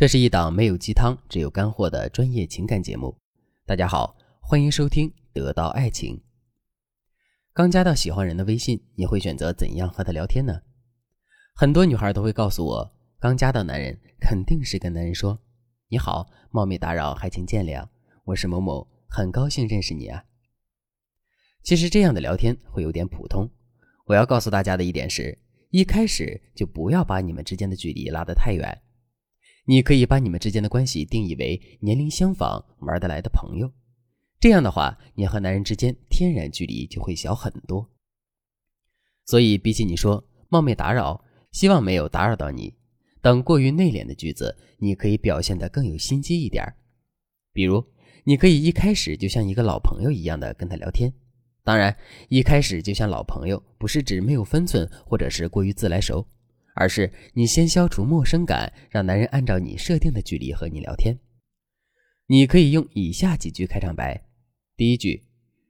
这是一档没有鸡汤，只有干货的专业情感节目。大家好，欢迎收听《得到爱情》。刚加到喜欢人的微信，你会选择怎样和他聊天呢？很多女孩都会告诉我，刚加到男人，肯定是跟男人说：“你好，冒昧打扰，还请见谅，我是某某，很高兴认识你啊。”其实这样的聊天会有点普通。我要告诉大家的一点是，一开始就不要把你们之间的距离拉得太远。你可以把你们之间的关系定义为年龄相仿、玩得来的朋友，这样的话，你和男人之间天然距离就会小很多。所以，比起你说冒昧打扰，希望没有打扰到你等过于内敛的句子，你可以表现得更有心机一点。比如，你可以一开始就像一个老朋友一样的跟他聊天。当然，一开始就像老朋友，不是指没有分寸，或者是过于自来熟。而是你先消除陌生感，让男人按照你设定的距离和你聊天。你可以用以下几句开场白：第一句，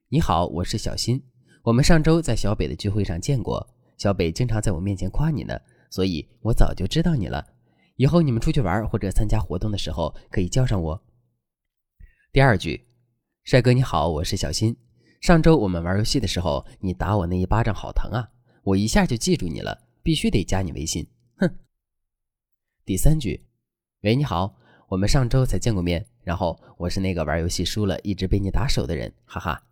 你好，我是小新，我们上周在小北的聚会上见过，小北经常在我面前夸你呢，所以我早就知道你了。以后你们出去玩或者参加活动的时候，可以叫上我。第二句，帅哥你好，我是小新，上周我们玩游戏的时候，你打我那一巴掌好疼啊，我一下就记住你了。必须得加你微信，哼。第三句，喂，你好，我们上周才见过面，然后我是那个玩游戏输了，一直被你打手的人，哈哈。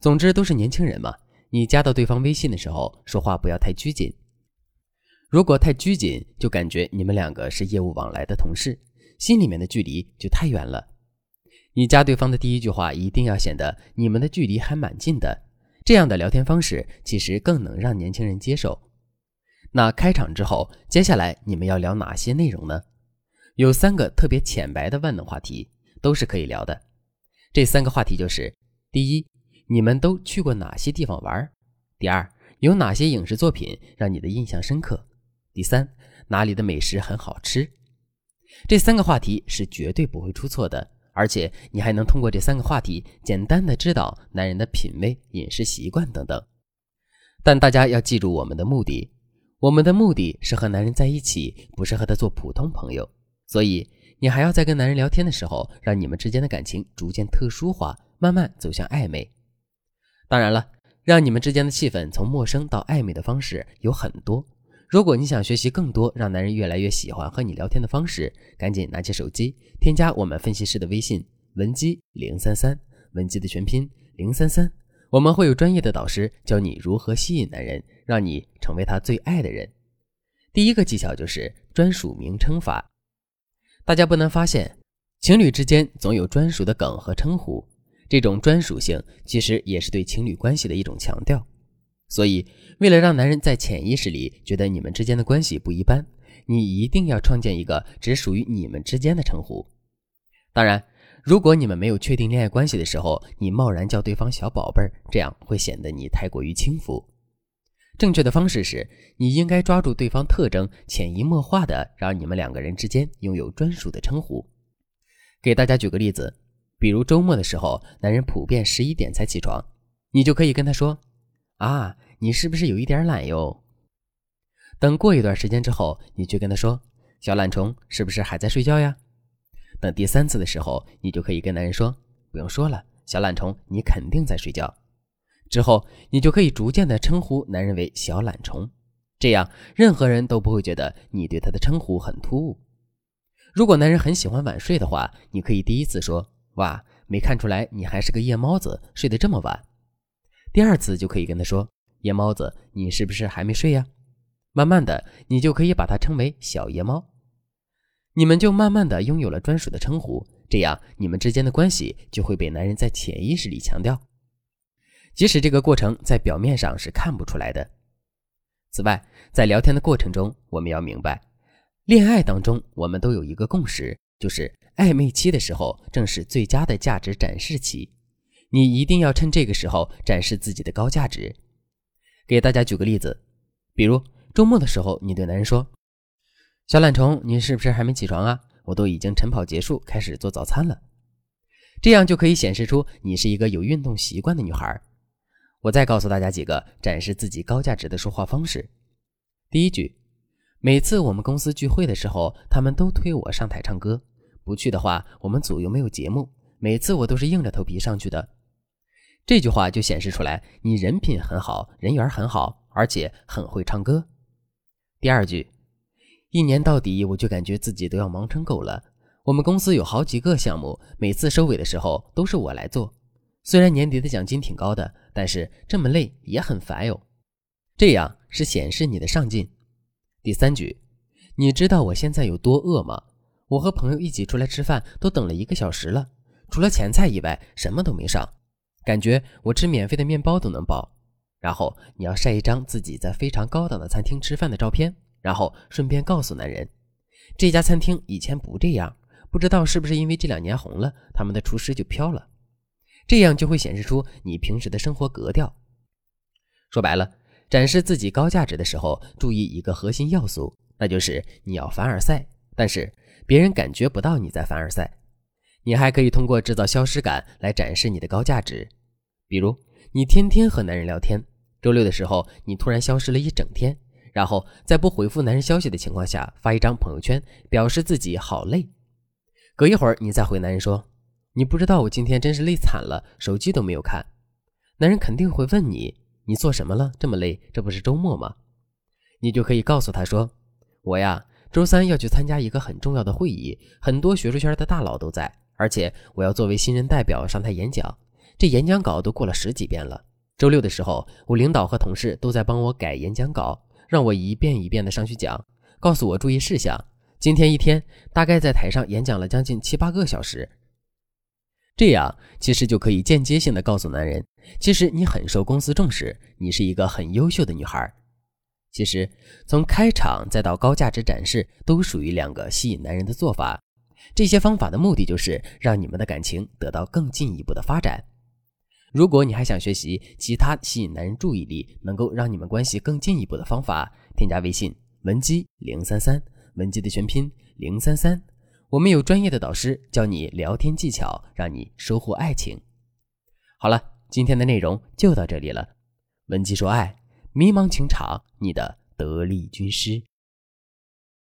总之都是年轻人嘛，你加到对方微信的时候，说话不要太拘谨。如果太拘谨，就感觉你们两个是业务往来的同事，心里面的距离就太远了。你加对方的第一句话，一定要显得你们的距离还蛮近的，这样的聊天方式其实更能让年轻人接受。那开场之后，接下来你们要聊哪些内容呢？有三个特别浅白的万能话题，都是可以聊的。这三个话题就是：第一，你们都去过哪些地方玩？第二，有哪些影视作品让你的印象深刻？第三，哪里的美食很好吃？这三个话题是绝对不会出错的，而且你还能通过这三个话题，简单的知道男人的品味、饮食习惯等等。但大家要记住我们的目的。我们的目的是和男人在一起，不是和他做普通朋友。所以，你还要在跟男人聊天的时候，让你们之间的感情逐渐特殊化，慢慢走向暧昧。当然了，让你们之间的气氛从陌生到暧昧的方式有很多。如果你想学习更多让男人越来越喜欢和你聊天的方式，赶紧拿起手机，添加我们分析师的微信文姬零三三，文姬的全拼零三三。我们会有专业的导师教你如何吸引男人，让你成为他最爱的人。第一个技巧就是专属名称法。大家不难发现，情侣之间总有专属的梗和称呼，这种专属性其实也是对情侣关系的一种强调。所以，为了让男人在潜意识里觉得你们之间的关系不一般，你一定要创建一个只属于你们之间的称呼。当然。如果你们没有确定恋爱关系的时候，你贸然叫对方小宝贝儿，这样会显得你太过于轻浮。正确的方式是，你应该抓住对方特征，潜移默化的让你们两个人之间拥有专属的称呼。给大家举个例子，比如周末的时候，男人普遍十一点才起床，你就可以跟他说：“啊，你是不是有一点懒哟？”等过一段时间之后，你去跟他说：“小懒虫，是不是还在睡觉呀？”等第三次的时候，你就可以跟男人说：“不用说了，小懒虫，你肯定在睡觉。”之后，你就可以逐渐的称呼男人为小懒虫，这样任何人都不会觉得你对他的称呼很突兀。如果男人很喜欢晚睡的话，你可以第一次说：“哇，没看出来你还是个夜猫子，睡得这么晚。”第二次就可以跟他说：“夜猫子，你是不是还没睡呀？”慢慢的，你就可以把他称为小夜猫。你们就慢慢的拥有了专属的称呼，这样你们之间的关系就会被男人在潜意识里强调，即使这个过程在表面上是看不出来的。此外，在聊天的过程中，我们要明白，恋爱当中我们都有一个共识，就是暧昧期的时候正是最佳的价值展示期，你一定要趁这个时候展示自己的高价值。给大家举个例子，比如周末的时候，你对男人说。小懒虫，你是不是还没起床啊？我都已经晨跑结束，开始做早餐了。这样就可以显示出你是一个有运动习惯的女孩。我再告诉大家几个展示自己高价值的说话方式。第一句，每次我们公司聚会的时候，他们都推我上台唱歌，不去的话，我们组又没有节目。每次我都是硬着头皮上去的。这句话就显示出来，你人品很好，人缘很好，而且很会唱歌。第二句，一年到底，我就感觉自己都要忙成狗了。我们公司有好几个项目，每次收尾的时候都是我来做。虽然年底的奖金挺高的，但是这么累也很烦哟。这样是显示你的上进。第三句，你知道我现在有多饿吗？我和朋友一起出来吃饭，都等了一个小时了，除了前菜以外，什么都没上。感觉我吃免费的面包都能饱，然后你要晒一张自己在非常高档的餐厅吃饭的照片，然后顺便告诉男人，这家餐厅以前不这样，不知道是不是因为这两年红了，他们的厨师就飘了，这样就会显示出你平时的生活格调。说白了，展示自己高价值的时候，注意一个核心要素，那就是你要凡尔赛，但是别人感觉不到你在凡尔赛。你还可以通过制造消失感来展示你的高价值，比如你天天和男人聊天，周六的时候你突然消失了一整天，然后在不回复男人消息的情况下发一张朋友圈，表示自己好累。隔一会儿你再回男人说：“你不知道我今天真是累惨了，手机都没有看。”男人肯定会问你：“你做什么了？这么累？这不是周末吗？”你就可以告诉他说：“我呀，周三要去参加一个很重要的会议，很多学术圈的大佬都在。”而且我要作为新人代表上台演讲，这演讲稿都过了十几遍了。周六的时候，我领导和同事都在帮我改演讲稿，让我一遍一遍的上去讲，告诉我注意事项。今天一天大概在台上演讲了将近七八个小时，这样其实就可以间接性的告诉男人，其实你很受公司重视，你是一个很优秀的女孩。其实从开场再到高价值展示，都属于两个吸引男人的做法。这些方法的目的就是让你们的感情得到更进一步的发展。如果你还想学习其他吸引男人注意力、能够让你们关系更进一步的方法，添加微信文姬零三三，文姬的全拼零三三，我们有专业的导师教你聊天技巧，让你收获爱情。好了，今天的内容就到这里了。文姬说爱，迷茫情场，你的得力军师。